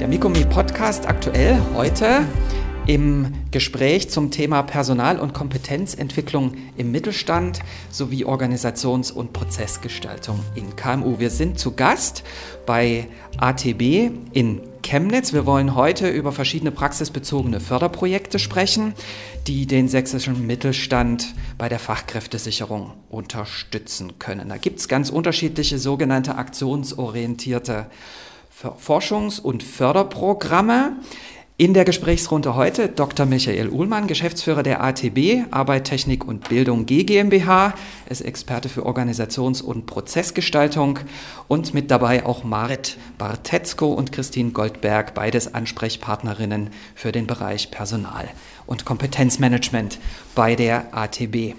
Der Mikomi Podcast aktuell heute im Gespräch zum Thema Personal- und Kompetenzentwicklung im Mittelstand sowie Organisations- und Prozessgestaltung in KMU. Wir sind zu Gast bei ATB in Chemnitz. Wir wollen heute über verschiedene praxisbezogene Förderprojekte sprechen, die den sächsischen Mittelstand bei der Fachkräftesicherung unterstützen können. Da gibt es ganz unterschiedliche sogenannte aktionsorientierte Forschungs- und Förderprogramme. In der Gesprächsrunde heute Dr. Michael Uhlmann, Geschäftsführer der ATB, Arbeit, Technik und Bildung GmbH, ist Experte für Organisations- und Prozessgestaltung und mit dabei auch Marit Bartetzko und Christine Goldberg, beides Ansprechpartnerinnen für den Bereich Personal- und Kompetenzmanagement bei der ATB.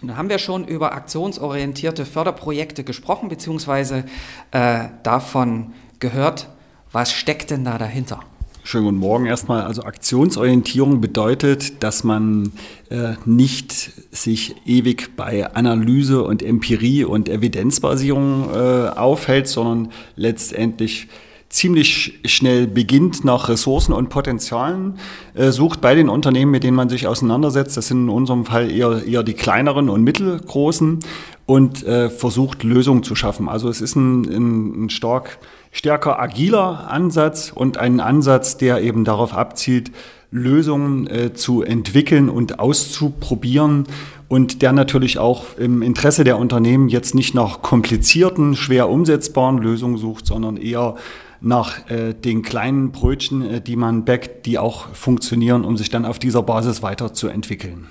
Nun haben wir schon über aktionsorientierte Förderprojekte gesprochen, beziehungsweise äh, davon gehört. Was steckt denn da dahinter? Schönen guten Morgen erstmal. Also Aktionsorientierung bedeutet, dass man äh, nicht sich ewig bei Analyse und Empirie und Evidenzbasierung äh, aufhält, sondern letztendlich ziemlich schnell beginnt, nach Ressourcen und Potenzialen äh, sucht bei den Unternehmen, mit denen man sich auseinandersetzt. Das sind in unserem Fall eher, eher die kleineren und mittelgroßen und äh, versucht Lösungen zu schaffen. Also es ist ein, ein, ein stark stärker agiler Ansatz und ein Ansatz, der eben darauf abzielt, Lösungen äh, zu entwickeln und auszuprobieren und der natürlich auch im Interesse der Unternehmen jetzt nicht nach komplizierten, schwer umsetzbaren Lösungen sucht, sondern eher nach äh, den kleinen Brötchen, äh, die man backt, die auch funktionieren, um sich dann auf dieser Basis weiterzuentwickeln.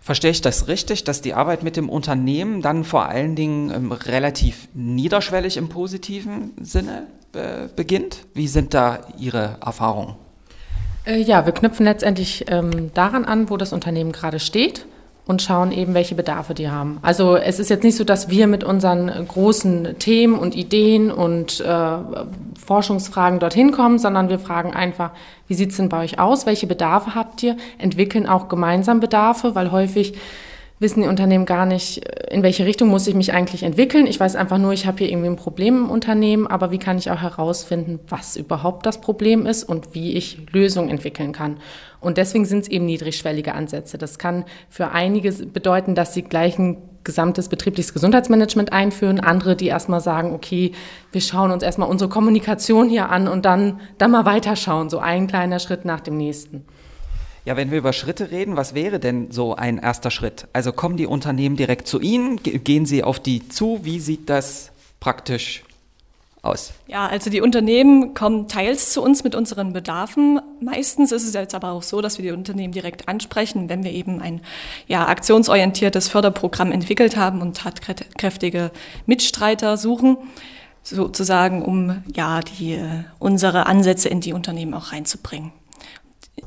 Verstehe ich das richtig, dass die Arbeit mit dem Unternehmen dann vor allen Dingen ähm, relativ niederschwellig im positiven Sinne äh, beginnt? Wie sind da Ihre Erfahrungen? Äh, ja, wir knüpfen letztendlich ähm, daran an, wo das Unternehmen gerade steht und schauen eben, welche Bedarfe die haben. Also es ist jetzt nicht so, dass wir mit unseren großen Themen und Ideen und äh, Forschungsfragen dorthin kommen, sondern wir fragen einfach, wie sieht es denn bei euch aus? Welche Bedarfe habt ihr? Entwickeln auch gemeinsam Bedarfe, weil häufig wissen die Unternehmen gar nicht, in welche Richtung muss ich mich eigentlich entwickeln. Ich weiß einfach nur, ich habe hier irgendwie ein Problem im Unternehmen, aber wie kann ich auch herausfinden, was überhaupt das Problem ist und wie ich Lösungen entwickeln kann. Und deswegen sind es eben niedrigschwellige Ansätze. Das kann für einige bedeuten, dass sie gleich ein gesamtes betriebliches Gesundheitsmanagement einführen. Andere, die erstmal sagen, okay, wir schauen uns erstmal unsere Kommunikation hier an und dann, dann mal weiterschauen. So ein kleiner Schritt nach dem nächsten. Ja, wenn wir über Schritte reden, was wäre denn so ein erster Schritt? Also kommen die Unternehmen direkt zu Ihnen? Gehen Sie auf die zu? Wie sieht das praktisch aus? Ja, also die Unternehmen kommen teils zu uns mit unseren Bedarfen. Meistens ist es jetzt aber auch so, dass wir die Unternehmen direkt ansprechen, wenn wir eben ein ja, aktionsorientiertes Förderprogramm entwickelt haben und tatkräftige Mitstreiter suchen, sozusagen, um ja die unsere Ansätze in die Unternehmen auch reinzubringen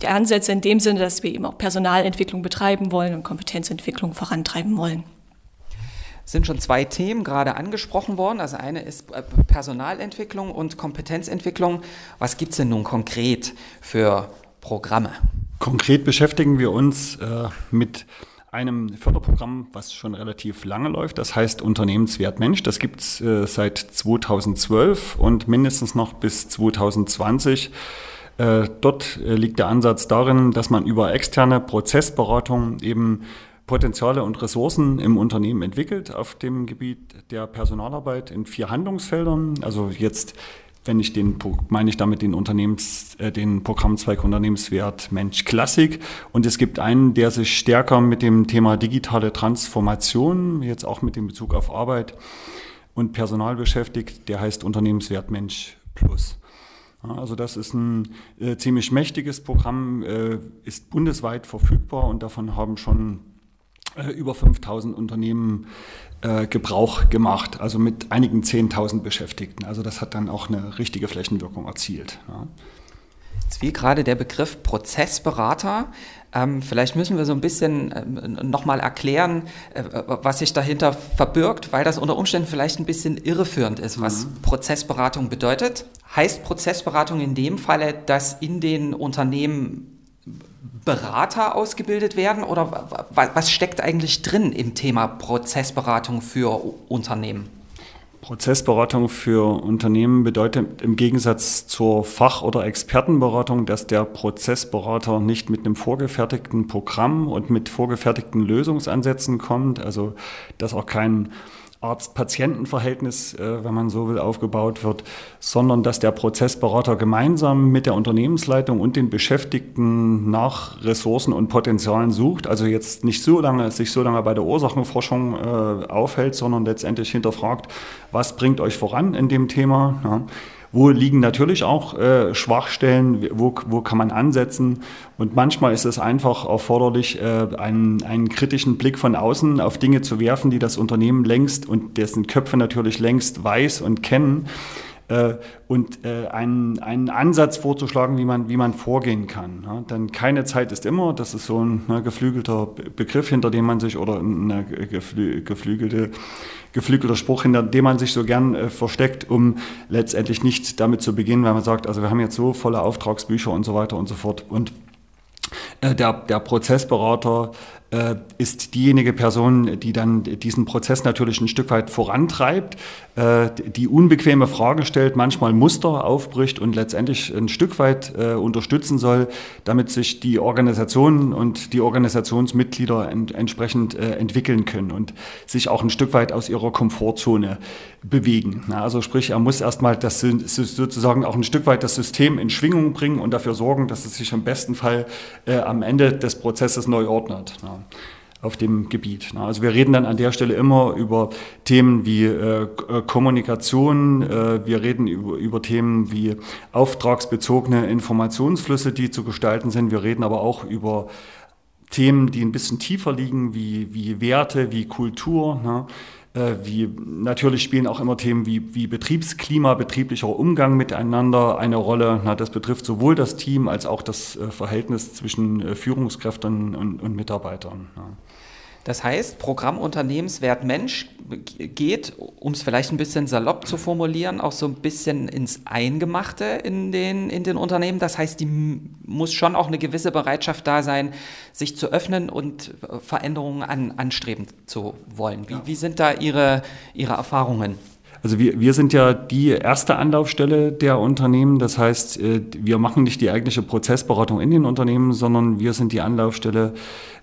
die Ansätze in dem Sinne, dass wir eben auch Personalentwicklung betreiben wollen und Kompetenzentwicklung vorantreiben wollen. Es sind schon zwei Themen gerade angesprochen worden. Also eine ist äh, Personalentwicklung und Kompetenzentwicklung. Was gibt es denn nun konkret für Programme? Konkret beschäftigen wir uns äh, mit einem Förderprogramm, was schon relativ lange läuft. Das heißt Unternehmenswert Mensch. Das gibt es äh, seit 2012 und mindestens noch bis 2020 äh, dort äh, liegt der Ansatz darin, dass man über externe Prozessberatung eben Potenziale und Ressourcen im Unternehmen entwickelt auf dem Gebiet der Personalarbeit in vier Handlungsfeldern. Also jetzt, wenn ich den, meine ich damit den Unternehmens, äh, den Programmzweig Unternehmenswert Mensch Klassik. Und es gibt einen, der sich stärker mit dem Thema digitale Transformation, jetzt auch mit dem Bezug auf Arbeit und Personal beschäftigt, der heißt Unternehmenswert Mensch Plus. Also das ist ein äh, ziemlich mächtiges Programm, äh, ist bundesweit verfügbar und davon haben schon äh, über 5000 Unternehmen äh, Gebrauch gemacht, also mit einigen 10.000 Beschäftigten. Also das hat dann auch eine richtige Flächenwirkung erzielt. Ja. Jetzt wie gerade der Begriff Prozessberater. Ähm, vielleicht müssen wir so ein bisschen ähm, nochmal erklären, äh, was sich dahinter verbirgt, weil das unter Umständen vielleicht ein bisschen irreführend ist, was mhm. Prozessberatung bedeutet. Heißt Prozessberatung in dem Falle, dass in den Unternehmen Berater ausgebildet werden oder was steckt eigentlich drin im Thema Prozessberatung für Unternehmen? Prozessberatung für Unternehmen bedeutet im Gegensatz zur Fach- oder Expertenberatung, dass der Prozessberater nicht mit einem vorgefertigten Programm und mit vorgefertigten Lösungsansätzen kommt, also dass auch kein Arzt-Patienten-Verhältnis, äh, wenn man so will, aufgebaut wird, sondern dass der Prozessberater gemeinsam mit der Unternehmensleitung und den Beschäftigten nach Ressourcen und Potenzialen sucht. Also jetzt nicht so lange, sich so lange bei der Ursachenforschung äh, aufhält, sondern letztendlich hinterfragt, was bringt euch voran in dem Thema. Wo liegen natürlich auch äh, Schwachstellen, wo, wo kann man ansetzen. Und manchmal ist es einfach erforderlich, äh, einen, einen kritischen Blick von außen auf Dinge zu werfen, die das Unternehmen längst und dessen Köpfe natürlich längst weiß und kennen äh, und äh, einen, einen Ansatz vorzuschlagen, wie man, wie man vorgehen kann. Ja, denn keine Zeit ist immer, das ist so ein ne, geflügelter Begriff, hinter dem man sich, oder eine geflü geflügelte, geflügelter Spruch, hinter dem man sich so gern äh, versteckt, um letztendlich nicht damit zu beginnen, weil man sagt, also wir haben jetzt so volle Auftragsbücher und so weiter und so fort. Und äh, der, der Prozessberater ist diejenige Person, die dann diesen Prozess natürlich ein Stück weit vorantreibt, äh, die unbequeme Frage stellt, manchmal Muster aufbricht und letztendlich ein Stück weit äh, unterstützen soll, damit sich die Organisation und die Organisationsmitglieder entsprechend entwickeln können und sich auch ein Stück weit aus ihrer Komfortzone bewegen. Also sprich, er muss erstmal das sozusagen auch ein Stück weit das System in Schwingung bringen und dafür sorgen, dass es sich im besten Fall am Ende des Prozesses neu ordnet auf dem Gebiet. Also wir reden dann an der Stelle immer über Themen wie äh, Kommunikation, äh, wir reden über, über Themen wie auftragsbezogene Informationsflüsse, die zu gestalten sind. Wir reden aber auch über Themen, die ein bisschen tiefer liegen, wie, wie Werte, wie Kultur. Ne? Äh, wie, natürlich spielen auch immer Themen wie, wie Betriebsklima, betrieblicher Umgang miteinander eine Rolle. Na, das betrifft sowohl das Team als auch das äh, Verhältnis zwischen äh, Führungskräften und, und Mitarbeitern. Ja. Das heißt, Programm Unternehmenswert Mensch geht, um es vielleicht ein bisschen salopp zu formulieren, auch so ein bisschen ins Eingemachte in den, in den Unternehmen. Das heißt, die muss schon auch eine gewisse Bereitschaft da sein, sich zu öffnen und äh, Veränderungen an, anstreben zu wollen. Wie, wie sind da Ihre, Ihre Erfahrungen? Also wir, wir sind ja die erste Anlaufstelle der Unternehmen. Das heißt, äh, wir machen nicht die eigentliche Prozessberatung in den Unternehmen, sondern wir sind die Anlaufstelle,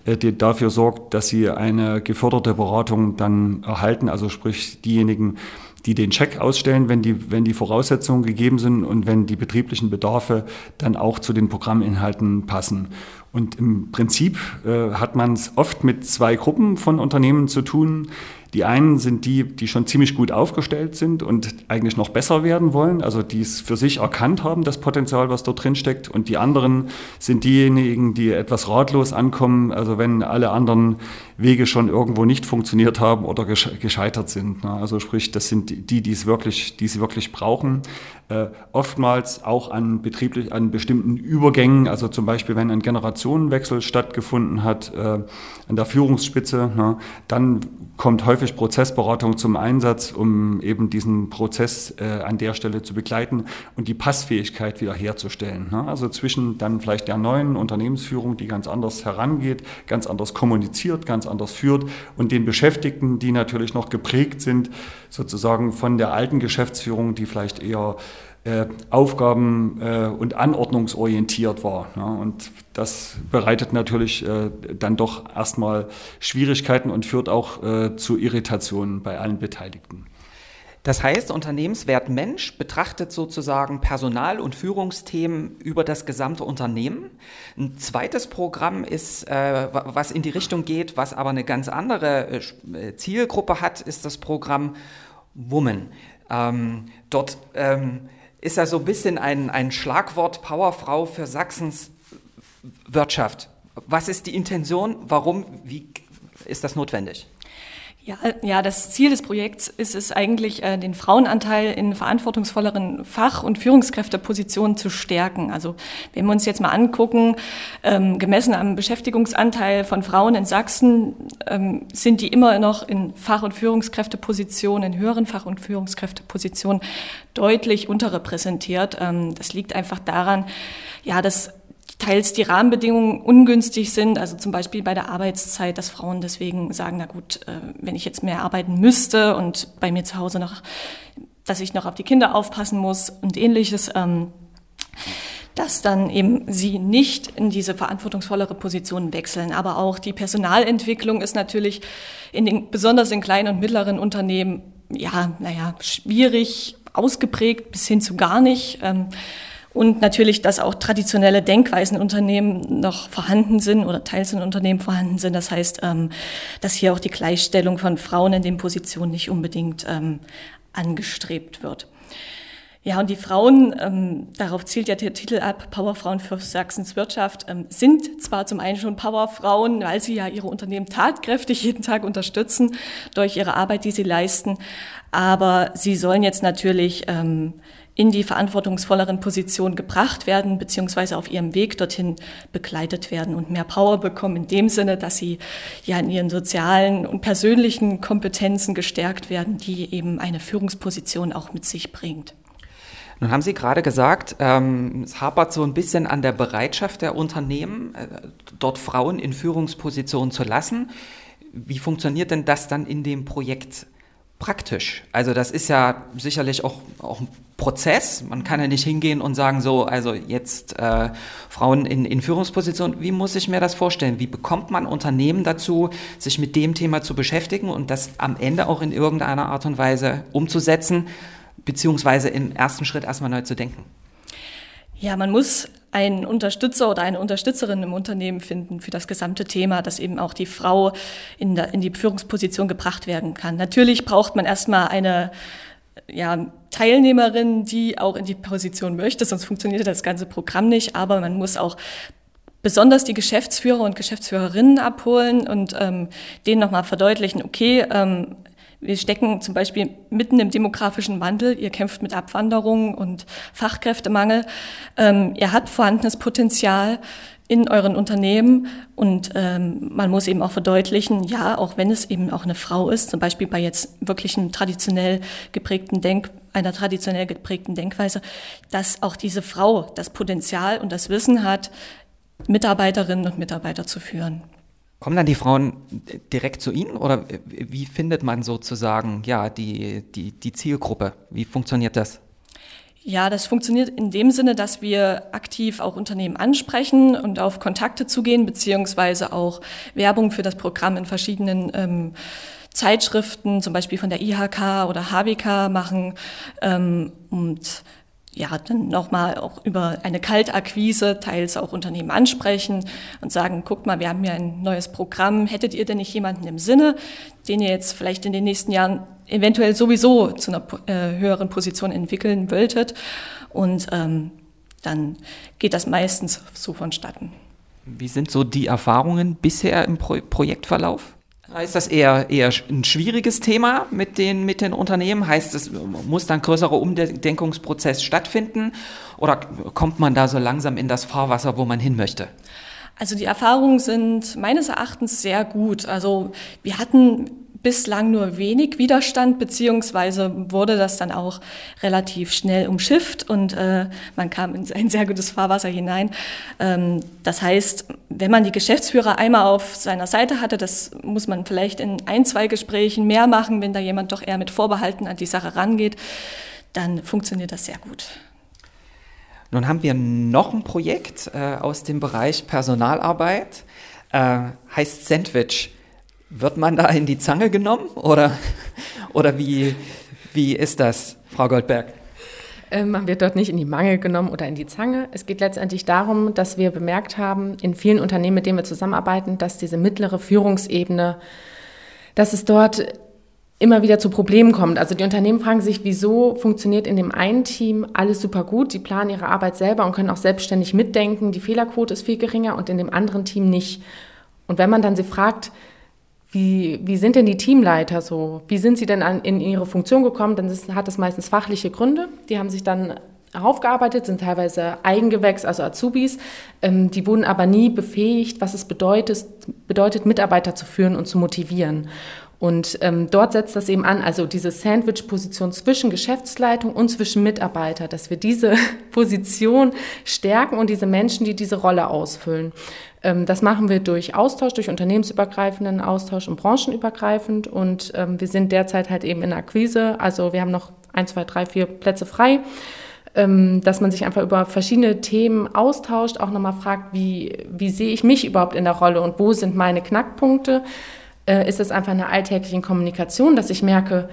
äh, die dafür sorgt, dass sie eine geförderte Beratung dann erhalten. Also sprich diejenigen, die den Check ausstellen, wenn die, wenn die Voraussetzungen gegeben sind und wenn die betrieblichen Bedarfe dann auch zu den Programminhalten passen. Und im Prinzip äh, hat man es oft mit zwei Gruppen von Unternehmen zu tun. Die einen sind die, die schon ziemlich gut aufgestellt sind und eigentlich noch besser werden wollen, also die es für sich erkannt haben, das Potenzial, was dort drin steckt. Und die anderen sind diejenigen, die etwas ratlos ankommen, also wenn alle anderen Wege schon irgendwo nicht funktioniert haben oder gescheitert sind. Ne? Also sprich, das sind die, die es wirklich, die es wirklich brauchen. Äh, oftmals auch an betrieblich, an bestimmten Übergängen, also zum Beispiel, wenn ein Generationenwechsel stattgefunden hat äh, an der Führungsspitze, ne, dann kommt häufig Prozessberatung zum Einsatz, um eben diesen Prozess äh, an der Stelle zu begleiten und die Passfähigkeit wiederherzustellen. Ne? Also zwischen dann vielleicht der neuen Unternehmensführung, die ganz anders herangeht, ganz anders kommuniziert, ganz anders führt und den Beschäftigten, die natürlich noch geprägt sind, sozusagen von der alten Geschäftsführung, die vielleicht eher äh, Aufgaben äh, und anordnungsorientiert war. Ja, und das bereitet natürlich äh, dann doch erstmal Schwierigkeiten und führt auch äh, zu Irritationen bei allen Beteiligten. Das heißt, Unternehmenswert Mensch betrachtet sozusagen Personal- und Führungsthemen über das gesamte Unternehmen. Ein zweites Programm ist, äh, was in die Richtung geht, was aber eine ganz andere äh, Zielgruppe hat, ist das Programm Woman. Ähm, dort ähm, ist er so ein bisschen ein, ein Schlagwort Powerfrau für Sachsens Wirtschaft. Was ist die Intention? Warum? Wie ist das notwendig? Ja, ja, das Ziel des Projekts ist es eigentlich, äh, den Frauenanteil in verantwortungsvolleren Fach- und Führungskräftepositionen zu stärken. Also wenn wir uns jetzt mal angucken, ähm, gemessen am Beschäftigungsanteil von Frauen in Sachsen, ähm, sind die immer noch in Fach- und Führungskräftepositionen, in höheren Fach- und Führungskräftepositionen deutlich unterrepräsentiert. Ähm, das liegt einfach daran, ja, dass teils die Rahmenbedingungen ungünstig sind, also zum Beispiel bei der Arbeitszeit, dass Frauen deswegen sagen, na gut, äh, wenn ich jetzt mehr arbeiten müsste und bei mir zu Hause noch, dass ich noch auf die Kinder aufpassen muss und ähnliches, ähm, dass dann eben sie nicht in diese verantwortungsvollere Position wechseln. Aber auch die Personalentwicklung ist natürlich in den, besonders in kleinen und mittleren Unternehmen, ja, naja, schwierig ausgeprägt bis hin zu gar nicht. Und natürlich, dass auch traditionelle Denkweisen in Unternehmen noch vorhanden sind oder teils in Unternehmen vorhanden sind. Das heißt, ähm, dass hier auch die Gleichstellung von Frauen in den Positionen nicht unbedingt ähm, angestrebt wird. Ja, und die Frauen, ähm, darauf zielt ja der Titel ab, Powerfrauen für Sachsens Wirtschaft, ähm, sind zwar zum einen schon Powerfrauen, weil sie ja ihre Unternehmen tatkräftig jeden Tag unterstützen durch ihre Arbeit, die sie leisten, aber sie sollen jetzt natürlich ähm, in die verantwortungsvolleren Positionen gebracht werden, beziehungsweise auf ihrem Weg dorthin begleitet werden und mehr Power bekommen, in dem Sinne, dass sie ja in ihren sozialen und persönlichen Kompetenzen gestärkt werden, die eben eine Führungsposition auch mit sich bringt. Nun haben Sie gerade gesagt, ähm, es hapert so ein bisschen an der Bereitschaft der Unternehmen, äh, dort Frauen in Führungspositionen zu lassen. Wie funktioniert denn das dann in dem Projekt praktisch? Also das ist ja sicherlich auch, auch ein Prozess. Man kann ja nicht hingehen und sagen, so, also jetzt äh, Frauen in, in Führungspositionen. Wie muss ich mir das vorstellen? Wie bekommt man Unternehmen dazu, sich mit dem Thema zu beschäftigen und das am Ende auch in irgendeiner Art und Weise umzusetzen? beziehungsweise im ersten Schritt erstmal neu zu denken? Ja, man muss einen Unterstützer oder eine Unterstützerin im Unternehmen finden für das gesamte Thema, dass eben auch die Frau in, der, in die Führungsposition gebracht werden kann. Natürlich braucht man erstmal eine ja, Teilnehmerin, die auch in die Position möchte, sonst funktioniert das ganze Programm nicht. Aber man muss auch besonders die Geschäftsführer und Geschäftsführerinnen abholen und ähm, denen nochmal verdeutlichen, okay, ähm, wir stecken zum Beispiel mitten im demografischen Wandel. Ihr kämpft mit Abwanderung und Fachkräftemangel. Ähm, ihr habt vorhandenes Potenzial in euren Unternehmen und ähm, man muss eben auch verdeutlichen, ja, auch wenn es eben auch eine Frau ist, zum Beispiel bei jetzt wirklich einem traditionell geprägten Denk, einer traditionell geprägten Denkweise, dass auch diese Frau das Potenzial und das Wissen hat, Mitarbeiterinnen und Mitarbeiter zu führen. Kommen dann die Frauen direkt zu Ihnen oder wie findet man sozusagen ja, die, die, die Zielgruppe? Wie funktioniert das? Ja, das funktioniert in dem Sinne, dass wir aktiv auch Unternehmen ansprechen und auf Kontakte zugehen, beziehungsweise auch Werbung für das Programm in verschiedenen ähm, Zeitschriften, zum Beispiel von der IHK oder HBK machen ähm, und ja, dann nochmal auch über eine Kaltakquise teils auch Unternehmen ansprechen und sagen, guckt mal, wir haben hier ein neues Programm. Hättet ihr denn nicht jemanden im Sinne, den ihr jetzt vielleicht in den nächsten Jahren eventuell sowieso zu einer äh, höheren Position entwickeln wolltet? Und ähm, dann geht das meistens so vonstatten. Wie sind so die Erfahrungen bisher im Pro Projektverlauf? Ist das eher, eher ein schwieriges Thema mit den, mit den Unternehmen? Heißt es, muss dann größerer Umdenkungsprozess stattfinden? Oder kommt man da so langsam in das Fahrwasser, wo man hin möchte? Also die Erfahrungen sind meines Erachtens sehr gut. Also wir hatten bislang nur wenig Widerstand, beziehungsweise wurde das dann auch relativ schnell umschifft und äh, man kam in ein sehr gutes Fahrwasser hinein. Ähm, das heißt, wenn man die Geschäftsführer einmal auf seiner Seite hatte, das muss man vielleicht in ein, zwei Gesprächen mehr machen, wenn da jemand doch eher mit Vorbehalten an die Sache rangeht, dann funktioniert das sehr gut. Nun haben wir noch ein Projekt äh, aus dem Bereich Personalarbeit, äh, heißt Sandwich. Wird man da in die Zange genommen oder, oder wie, wie ist das, Frau Goldberg? Ähm, man wird dort nicht in die Mangel genommen oder in die Zange. Es geht letztendlich darum, dass wir bemerkt haben, in vielen Unternehmen, mit denen wir zusammenarbeiten, dass diese mittlere Führungsebene, dass es dort immer wieder zu Problemen kommt. Also die Unternehmen fragen sich, wieso funktioniert in dem einen Team alles super gut, die planen ihre Arbeit selber und können auch selbstständig mitdenken, die Fehlerquote ist viel geringer und in dem anderen Team nicht. Und wenn man dann sie fragt, wie, wie sind denn die Teamleiter so? Wie sind sie denn an, in ihre Funktion gekommen? Dann ist, hat das meistens fachliche Gründe. Die haben sich dann aufgearbeitet, sind teilweise Eigengewächs, also Azubis. Ähm, die wurden aber nie befähigt, was es bedeutet, bedeutet, Mitarbeiter zu führen und zu motivieren. Und ähm, dort setzt das eben an, also diese Sandwich-Position zwischen Geschäftsleitung und zwischen Mitarbeiter, dass wir diese Position stärken und diese Menschen, die diese Rolle ausfüllen. Ähm, das machen wir durch Austausch, durch unternehmensübergreifenden Austausch und branchenübergreifend. Und ähm, wir sind derzeit halt eben in Akquise. Also wir haben noch ein, zwei, drei, vier Plätze frei ähm, dass man sich einfach über verschiedene Themen austauscht, auch nochmal fragt, wie, wie sehe ich mich überhaupt in der Rolle und wo sind meine Knackpunkte äh, ist es einfach eine alltägliche Kommunikation, dass ich merke,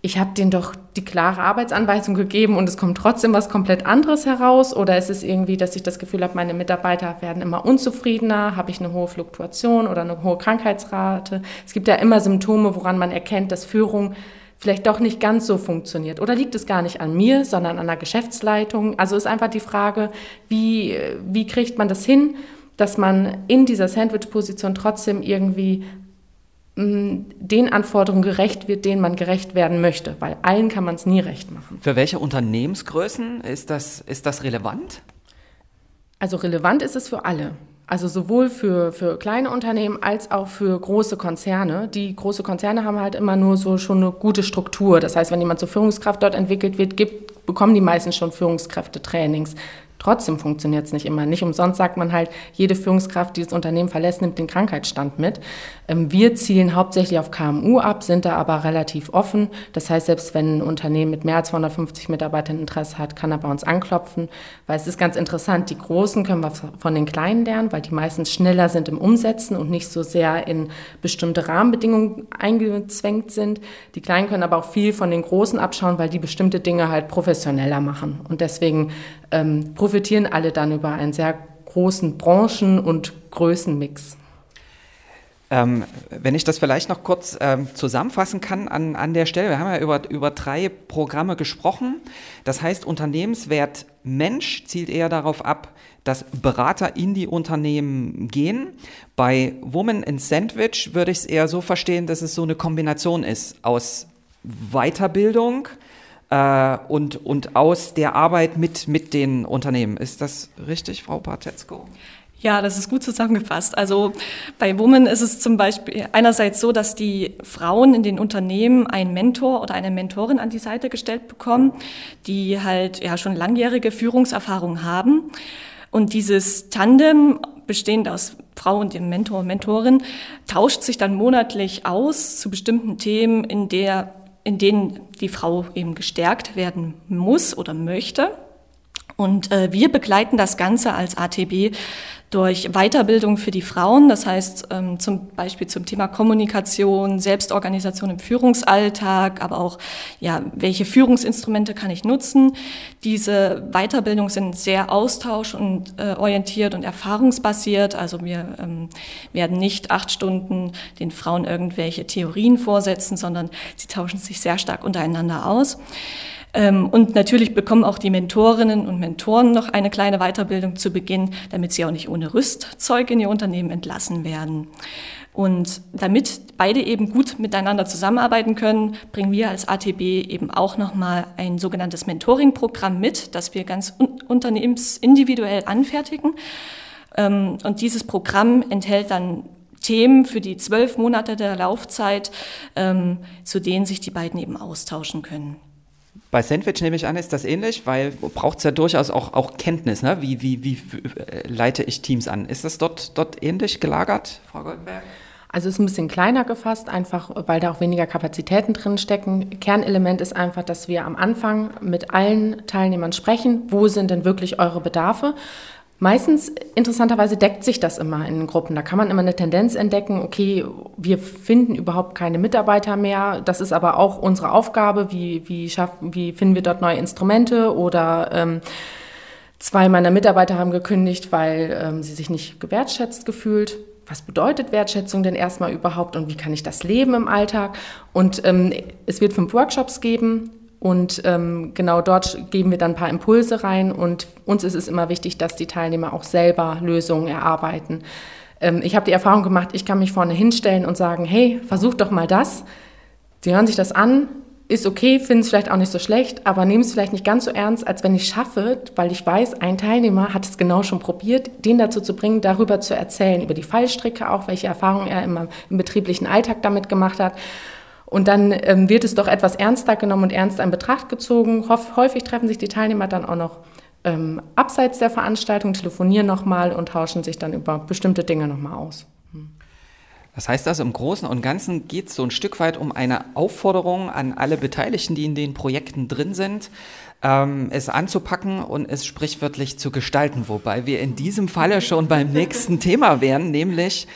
ich habe denen doch die klare Arbeitsanweisung gegeben und es kommt trotzdem was komplett anderes heraus? Oder ist es irgendwie, dass ich das Gefühl habe, meine Mitarbeiter werden immer unzufriedener? Habe ich eine hohe Fluktuation oder eine hohe Krankheitsrate? Es gibt ja immer Symptome, woran man erkennt, dass Führung vielleicht doch nicht ganz so funktioniert. Oder liegt es gar nicht an mir, sondern an der Geschäftsleitung? Also ist einfach die Frage, wie, wie kriegt man das hin, dass man in dieser Sandwich-Position trotzdem irgendwie den Anforderungen gerecht wird, denen man gerecht werden möchte, weil allen kann man es nie recht machen. Für welche Unternehmensgrößen ist das, ist das relevant? Also relevant ist es für alle. Also sowohl für, für kleine Unternehmen als auch für große Konzerne. Die große Konzerne haben halt immer nur so schon eine gute Struktur. Das heißt, wenn jemand zur Führungskraft dort entwickelt wird, gibt, bekommen die meisten schon Führungskräfte-Trainings. Trotzdem funktioniert es nicht immer. Nicht umsonst sagt man halt, jede Führungskraft, die das Unternehmen verlässt, nimmt den Krankheitsstand mit. Ähm, wir zielen hauptsächlich auf KMU ab, sind da aber relativ offen. Das heißt, selbst wenn ein Unternehmen mit mehr als 250 Mitarbeitern Interesse hat, kann er bei uns anklopfen. Weil es ist ganz interessant, die Großen können wir von den Kleinen lernen, weil die meistens schneller sind im Umsetzen und nicht so sehr in bestimmte Rahmenbedingungen eingezwängt sind. Die Kleinen können aber auch viel von den Großen abschauen, weil die bestimmte Dinge halt professioneller machen. Und deswegen ähm, profitieren alle dann über einen sehr großen Branchen- und Größenmix. Ähm, wenn ich das vielleicht noch kurz ähm, zusammenfassen kann an, an der Stelle, wir haben ja über, über drei Programme gesprochen. Das heißt, Unternehmenswert Mensch zielt eher darauf ab, dass Berater in die Unternehmen gehen. Bei Woman in Sandwich würde ich es eher so verstehen, dass es so eine Kombination ist aus Weiterbildung, äh, und, und aus der Arbeit mit, mit den Unternehmen. Ist das richtig, Frau Bartetzko? Ja, das ist gut zusammengefasst. Also bei Women ist es zum Beispiel einerseits so, dass die Frauen in den Unternehmen einen Mentor oder eine Mentorin an die Seite gestellt bekommen, die halt ja schon langjährige Führungserfahrung haben. Und dieses Tandem, bestehend aus Frau und dem Mentor Mentorin, tauscht sich dann monatlich aus zu bestimmten Themen, in der in denen die Frau eben gestärkt werden muss oder möchte. Und äh, wir begleiten das Ganze als ATB durch Weiterbildung für die Frauen, das heißt ähm, zum Beispiel zum Thema Kommunikation, Selbstorganisation im Führungsalltag, aber auch, ja, welche Führungsinstrumente kann ich nutzen. Diese Weiterbildung sind sehr austausch- und äh, orientiert und erfahrungsbasiert. Also wir ähm, werden nicht acht Stunden den Frauen irgendwelche Theorien vorsetzen, sondern sie tauschen sich sehr stark untereinander aus. Ähm, und natürlich bekommen auch die Mentorinnen und Mentoren noch eine kleine Weiterbildung zu Beginn, damit sie auch nicht ohne Rüstzeug in ihr Unternehmen entlassen werden. Und damit beide eben gut miteinander zusammenarbeiten können, bringen wir als ATB eben auch nochmal ein sogenanntes Mentoring-Programm mit, das wir ganz unternehmensindividuell anfertigen. Ähm, und dieses Programm enthält dann Themen für die zwölf Monate der Laufzeit, ähm, zu denen sich die beiden eben austauschen können. Bei Sandwich nehme ich an, ist das ähnlich, weil braucht es ja durchaus auch, auch Kenntnis, ne? wie, wie, wie äh, leite ich Teams an. Ist das dort, dort ähnlich gelagert, Frau Goldenberg? Also es ist ein bisschen kleiner gefasst, einfach weil da auch weniger Kapazitäten drin stecken. Kernelement ist einfach, dass wir am Anfang mit allen Teilnehmern sprechen, wo sind denn wirklich eure Bedarfe Meistens, interessanterweise, deckt sich das immer in Gruppen. Da kann man immer eine Tendenz entdecken, okay, wir finden überhaupt keine Mitarbeiter mehr. Das ist aber auch unsere Aufgabe. Wie, wie, schaffen, wie finden wir dort neue Instrumente? Oder ähm, zwei meiner Mitarbeiter haben gekündigt, weil ähm, sie sich nicht gewertschätzt gefühlt. Was bedeutet Wertschätzung denn erstmal überhaupt und wie kann ich das leben im Alltag? Und ähm, es wird fünf Workshops geben und ähm, genau dort geben wir dann ein paar Impulse rein. Und uns ist es immer wichtig, dass die Teilnehmer auch selber Lösungen erarbeiten. Ähm, ich habe die Erfahrung gemacht, ich kann mich vorne hinstellen und sagen, hey, versuch doch mal das. Sie hören sich das an, ist okay, finden es vielleicht auch nicht so schlecht, aber nehmen es vielleicht nicht ganz so ernst, als wenn ich schaffe, weil ich weiß, ein Teilnehmer hat es genau schon probiert, den dazu zu bringen, darüber zu erzählen, über die Fallstricke auch, welche Erfahrungen er im, im betrieblichen Alltag damit gemacht hat. Und dann ähm, wird es doch etwas ernster genommen und ernst in Betracht gezogen. Häufig treffen sich die Teilnehmer dann auch noch ähm, abseits der Veranstaltung, telefonieren nochmal und tauschen sich dann über bestimmte Dinge nochmal aus. Das heißt also, im Großen und Ganzen geht es so ein Stück weit um eine Aufforderung an alle Beteiligten, die in den Projekten drin sind, ähm, es anzupacken und es sprichwörtlich zu gestalten. Wobei wir in diesem Falle schon beim nächsten Thema wären, nämlich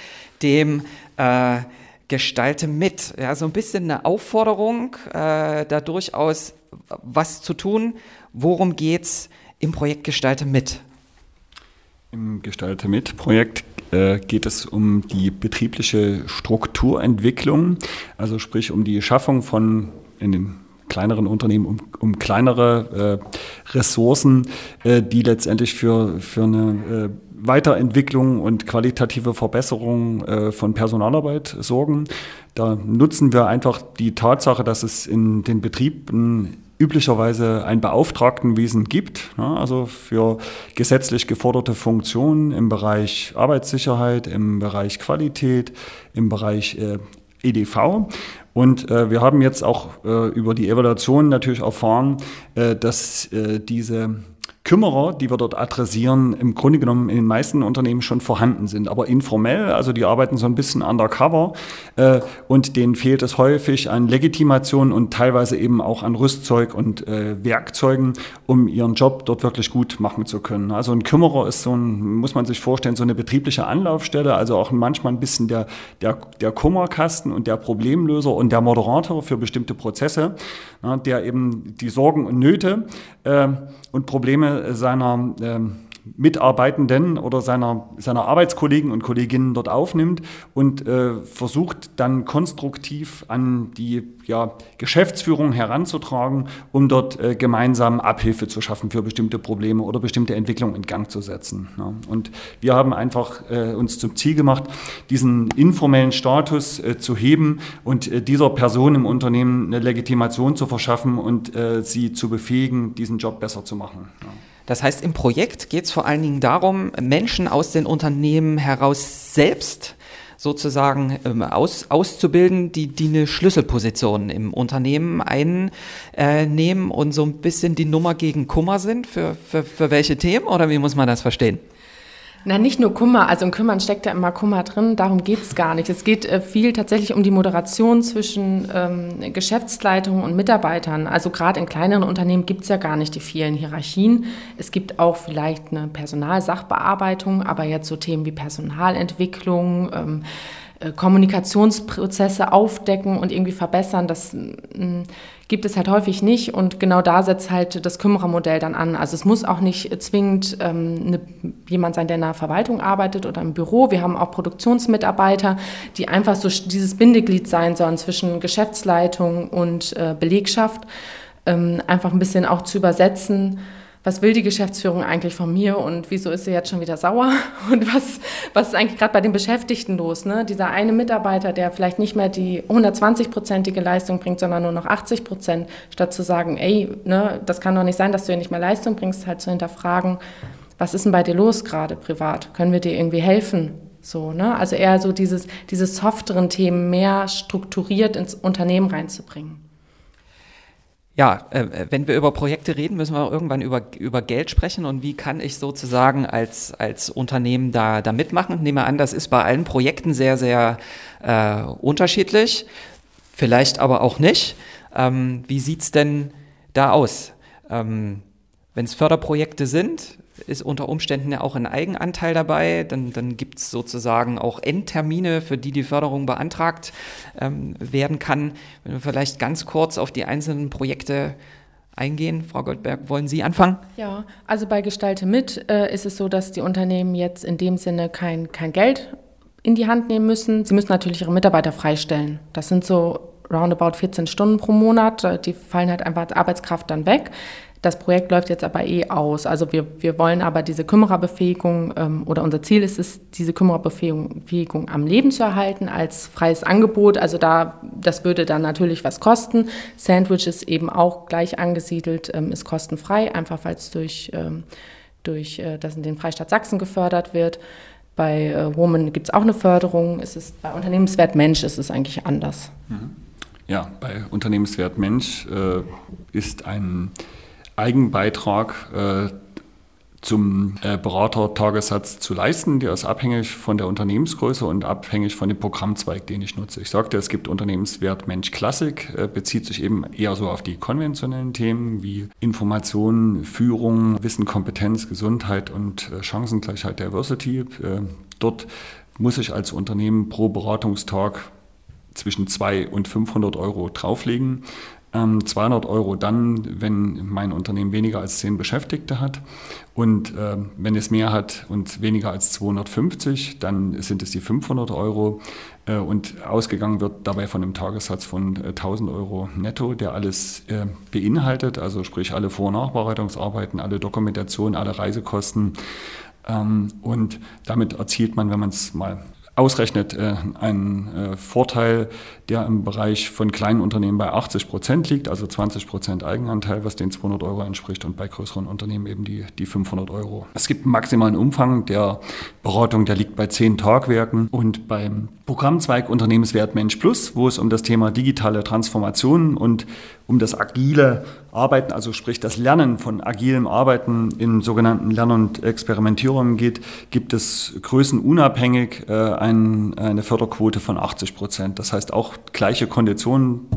dem äh, Gestalte mit. Ja, so ein bisschen eine Aufforderung, äh, da durchaus was zu tun. Worum geht's im Projekt Gestalte mit? Im Gestalte mit Projekt äh, geht es um die betriebliche Strukturentwicklung, also sprich um die Schaffung von in den kleineren Unternehmen um, um kleinere äh, Ressourcen, äh, die letztendlich für, für eine äh, Weiterentwicklung und qualitative Verbesserung äh, von Personalarbeit sorgen. Da nutzen wir einfach die Tatsache, dass es in den Betrieben üblicherweise ein Beauftragtenwesen gibt, also für gesetzlich geforderte Funktionen im Bereich Arbeitssicherheit, im Bereich Qualität, im Bereich äh, EDV. Und äh, wir haben jetzt auch äh, über die Evaluation natürlich erfahren, dass diese Kümmerer, die wir dort adressieren, im Grunde genommen in den meisten Unternehmen schon vorhanden sind, aber informell, also die arbeiten so ein bisschen undercover äh, und denen fehlt es häufig an Legitimation und teilweise eben auch an Rüstzeug und äh, Werkzeugen, um ihren Job dort wirklich gut machen zu können. Also ein Kümmerer ist so ein, muss man sich vorstellen, so eine betriebliche Anlaufstelle, also auch manchmal ein bisschen der, der, der Kummerkasten und der Problemlöser und der Moderator für bestimmte Prozesse, na, der eben die Sorgen und Nöte äh, und Probleme seiner ähm, Mitarbeitenden oder seiner, seiner Arbeitskollegen und Kolleginnen dort aufnimmt und äh, versucht dann konstruktiv an die ja, Geschäftsführung heranzutragen, um dort äh, gemeinsam Abhilfe zu schaffen für bestimmte Probleme oder bestimmte Entwicklungen in Gang zu setzen. Ja. Und wir haben einfach äh, uns zum Ziel gemacht, diesen informellen Status äh, zu heben und äh, dieser Person im Unternehmen eine Legitimation zu verschaffen und äh, sie zu befähigen, diesen Job besser zu machen. Ja. Das heißt, im Projekt geht es vor allen Dingen darum, Menschen aus den Unternehmen heraus selbst sozusagen ähm, aus, auszubilden, die, die eine Schlüsselposition im Unternehmen einnehmen und so ein bisschen die Nummer gegen Kummer sind. Für, für, für welche Themen oder wie muss man das verstehen? Na, nicht nur Kummer. Also im Kümmern steckt ja immer Kummer drin. Darum geht es gar nicht. Es geht äh, viel tatsächlich um die Moderation zwischen ähm, Geschäftsleitung und Mitarbeitern. Also gerade in kleineren Unternehmen gibt es ja gar nicht die vielen Hierarchien. Es gibt auch vielleicht eine Personalsachbearbeitung, aber jetzt so Themen wie Personalentwicklung, ähm, äh, Kommunikationsprozesse aufdecken und irgendwie verbessern, das mm, gibt es halt häufig nicht. Und genau da setzt halt das Kümmerermodell dann an. Also es muss auch nicht zwingend ähm, eine, jemand sein, der in der Verwaltung arbeitet oder im Büro. Wir haben auch Produktionsmitarbeiter, die einfach so dieses Bindeglied sein sollen zwischen Geschäftsleitung und äh, Belegschaft. Ähm, einfach ein bisschen auch zu übersetzen was will die Geschäftsführung eigentlich von mir und wieso ist sie jetzt schon wieder sauer und was, was ist eigentlich gerade bei den Beschäftigten los? Ne? Dieser eine Mitarbeiter, der vielleicht nicht mehr die 120-prozentige Leistung bringt, sondern nur noch 80 Prozent, statt zu sagen, ey, ne, das kann doch nicht sein, dass du hier nicht mehr Leistung bringst, halt zu hinterfragen, was ist denn bei dir los gerade privat? Können wir dir irgendwie helfen? So, ne? Also eher so dieses, diese softeren Themen mehr strukturiert ins Unternehmen reinzubringen. Ja, äh, wenn wir über Projekte reden, müssen wir irgendwann über, über Geld sprechen und wie kann ich sozusagen als, als Unternehmen da, da mitmachen. Ich nehme an, das ist bei allen Projekten sehr, sehr äh, unterschiedlich, vielleicht aber auch nicht. Ähm, wie sieht's denn da aus? Ähm, wenn es Förderprojekte sind, ist unter Umständen ja auch ein Eigenanteil dabei. Dann, dann gibt es sozusagen auch Endtermine, für die die Förderung beantragt ähm, werden kann. Wenn wir vielleicht ganz kurz auf die einzelnen Projekte eingehen. Frau Goldberg, wollen Sie anfangen? Ja, also bei Gestalte mit äh, ist es so, dass die Unternehmen jetzt in dem Sinne kein, kein Geld in die Hand nehmen müssen. Sie müssen natürlich ihre Mitarbeiter freistellen. Das sind so roundabout 14 Stunden pro Monat. Die fallen halt einfach als Arbeitskraft dann weg. Das Projekt läuft jetzt aber eh aus. Also wir, wir wollen aber diese Kümmererbefähigung ähm, oder unser Ziel ist es, diese Kümmererbefähigung am Leben zu erhalten als freies Angebot. Also da, das würde dann natürlich was kosten. Sandwich ist eben auch gleich angesiedelt, ähm, ist kostenfrei, einfach weil es durch, ähm, durch äh, das in den Freistaat Sachsen gefördert wird. Bei äh, Woman gibt es auch eine Förderung. Es ist, bei Unternehmenswert Mensch ist es eigentlich anders. Mhm. Ja, bei Unternehmenswert Mensch äh, ist ein Eigenbeitrag äh, zum äh, Beratertagessatz zu leisten. Der ist abhängig von der Unternehmensgröße und abhängig von dem Programmzweig, den ich nutze. Ich sagte, es gibt Unternehmenswert Mensch Klassik, äh, bezieht sich eben eher so auf die konventionellen Themen wie Information, Führung, Wissen, Kompetenz, Gesundheit und äh, Chancengleichheit, Diversity. Äh, dort muss ich als Unternehmen pro Beratungstag zwischen 200 und 500 Euro drauflegen. 200 ähm, Euro dann, wenn mein Unternehmen weniger als 10 Beschäftigte hat. Und äh, wenn es mehr hat und weniger als 250, dann sind es die 500 Euro. Äh, und ausgegangen wird dabei von einem Tagessatz von äh, 1000 Euro netto, der alles äh, beinhaltet, also sprich alle Vor- und Nachbereitungsarbeiten, alle Dokumentation, alle Reisekosten. Ähm, und damit erzielt man, wenn man es mal ausrechnet, äh, einen äh, Vorteil, der im Bereich von kleinen Unternehmen bei 80 Prozent liegt, also 20 Prozent Eigenanteil, was den 200 Euro entspricht und bei größeren Unternehmen eben die, die 500 Euro. Es gibt einen maximalen Umfang der Beratung, der liegt bei 10 Tagwerken und beim Programmzweig Unternehmenswert Mensch Plus, wo es um das Thema digitale Transformation und um das agile Arbeiten, also sprich das Lernen von agilem Arbeiten in sogenannten Lern- und Experimentierungen geht, gibt es größenunabhängig äh, ein, eine Förderquote von 80 Prozent. Das heißt auch gleiche Konditionen,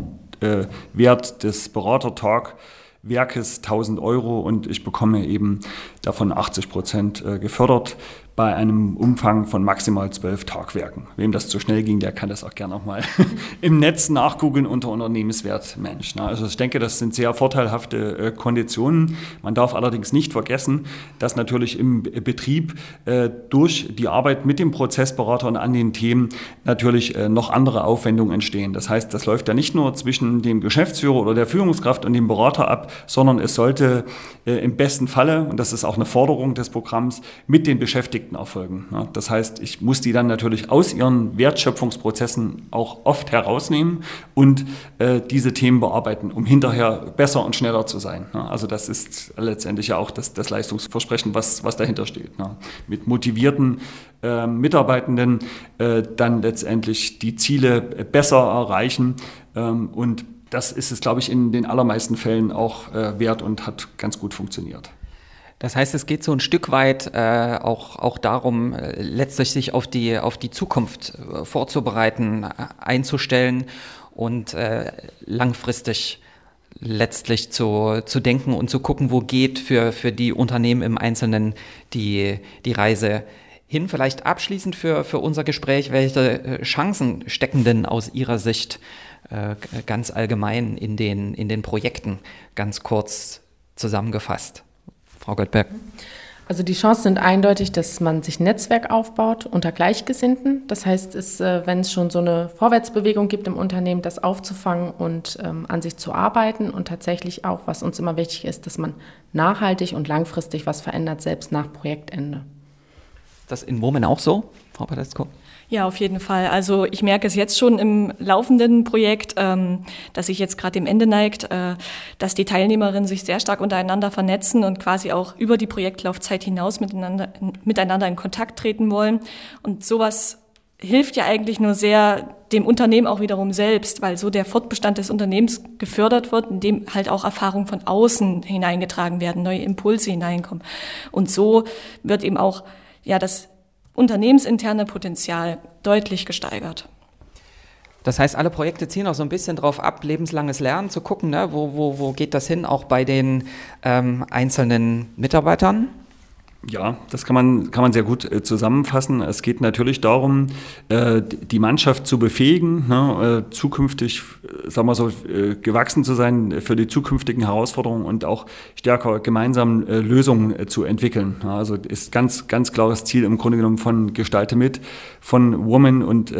äh, Wert des Beratertag. Werkes 1000 Euro und ich bekomme eben davon 80 Prozent äh, gefördert bei einem Umfang von maximal zwölf Tagwerken. Wem das zu schnell ging, der kann das auch gerne auch mal im Netz nachgoogeln unter Unternehmenswert Mensch. Ne? Also ich denke, das sind sehr vorteilhafte äh, Konditionen. Man darf allerdings nicht vergessen, dass natürlich im Betrieb äh, durch die Arbeit mit dem Prozessberater und an den Themen natürlich noch andere Aufwendungen entstehen. Das heißt, das läuft ja nicht nur zwischen dem Geschäftsführer oder der Führungskraft und dem Berater ab, sondern es sollte im besten Falle, und das ist auch eine Forderung des Programms, mit den Beschäftigten erfolgen. Das heißt, ich muss die dann natürlich aus ihren Wertschöpfungsprozessen auch oft herausnehmen und äh, diese Themen bearbeiten, um hinterher besser und schneller zu sein. Also das ist letztendlich ja auch das, das Leistungsversprechen, was, was dahinter steht. Mit motivierten äh, Mitarbeitenden äh, dann letztendlich die Ziele besser erreichen ähm, und das ist es, glaube ich, in den allermeisten Fällen auch äh, wert und hat ganz gut funktioniert. Das heißt, es geht so ein Stück weit äh, auch, auch darum, äh, letztlich sich auf die, auf die Zukunft äh, vorzubereiten, äh, einzustellen und äh, langfristig letztlich zu, zu denken und zu gucken, wo geht für, für die Unternehmen im Einzelnen die, die Reise hin. Vielleicht abschließend für, für unser Gespräch, welche äh, Chancen stecken denn aus Ihrer Sicht äh, ganz allgemein in den, in den Projekten, ganz kurz zusammengefasst? Frau Goldberg? Also die Chancen sind eindeutig, dass man sich ein Netzwerk aufbaut unter Gleichgesinnten. Das heißt, es, äh, wenn es schon so eine Vorwärtsbewegung gibt im Unternehmen, das aufzufangen und ähm, an sich zu arbeiten und tatsächlich auch, was uns immer wichtig ist, dass man nachhaltig und langfristig was verändert, selbst nach Projektende. Ist das in Momen auch so, Frau Padesko? Ja, auf jeden Fall. Also ich merke es jetzt schon im laufenden Projekt, ähm, das sich jetzt gerade dem Ende neigt, äh, dass die Teilnehmerinnen sich sehr stark untereinander vernetzen und quasi auch über die Projektlaufzeit hinaus miteinander, miteinander in Kontakt treten wollen. Und sowas hilft ja eigentlich nur sehr dem Unternehmen auch wiederum selbst, weil so der Fortbestand des Unternehmens gefördert wird, indem halt auch Erfahrungen von außen hineingetragen werden, neue Impulse hineinkommen. Und so wird eben auch ja das unternehmensinterne Potenzial deutlich gesteigert. Das heißt, alle Projekte ziehen auch so ein bisschen darauf ab, lebenslanges Lernen zu gucken, ne? wo, wo, wo geht das hin, auch bei den ähm, einzelnen Mitarbeitern? Ja, das kann man, kann man sehr gut äh, zusammenfassen. Es geht natürlich darum, äh, die Mannschaft zu befähigen, ne, äh, zukünftig, äh, sagen wir so, gewachsen zu sein für die zukünftigen Herausforderungen und auch stärker gemeinsam Lösungen zu entwickeln. Also ist ganz, ganz klares Ziel im Grunde genommen von Gestalte mit, von Woman und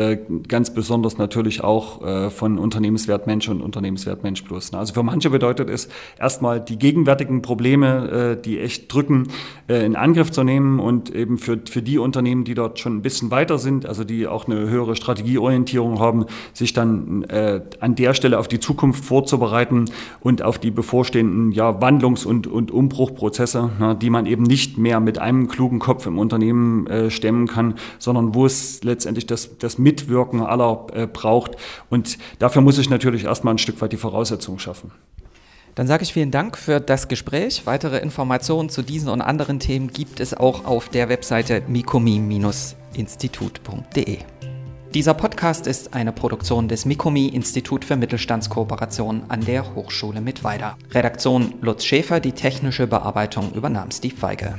ganz besonders natürlich auch von Unternehmenswert Mensch und Unternehmenswert Mensch Plus. Ne. Also für manche bedeutet es erstmal die gegenwärtigen Probleme, die echt drücken, in Angriff zu nehmen und eben für, für die Unternehmen, die dort schon ein bisschen weiter sind, also die auch eine höhere Strategieorientierung haben, sich dann äh, an der Stelle auf die Zukunft vorzubereiten und auf die bevorstehenden ja, Wandlungs- und, und Umbruchprozesse, na, die man eben nicht mehr mit einem klugen Kopf im Unternehmen äh, stemmen kann, sondern wo es letztendlich das, das Mitwirken aller äh, braucht. Und dafür muss ich natürlich erstmal ein Stück weit die Voraussetzungen schaffen. Dann sage ich vielen Dank für das Gespräch. Weitere Informationen zu diesen und anderen Themen gibt es auch auf der Webseite mikomi-institut.de. Dieser Podcast ist eine Produktion des Mikomi Institut für Mittelstandskooperation an der Hochschule Mittweida. Redaktion Lutz Schäfer, die technische Bearbeitung übernahm Steve Weige.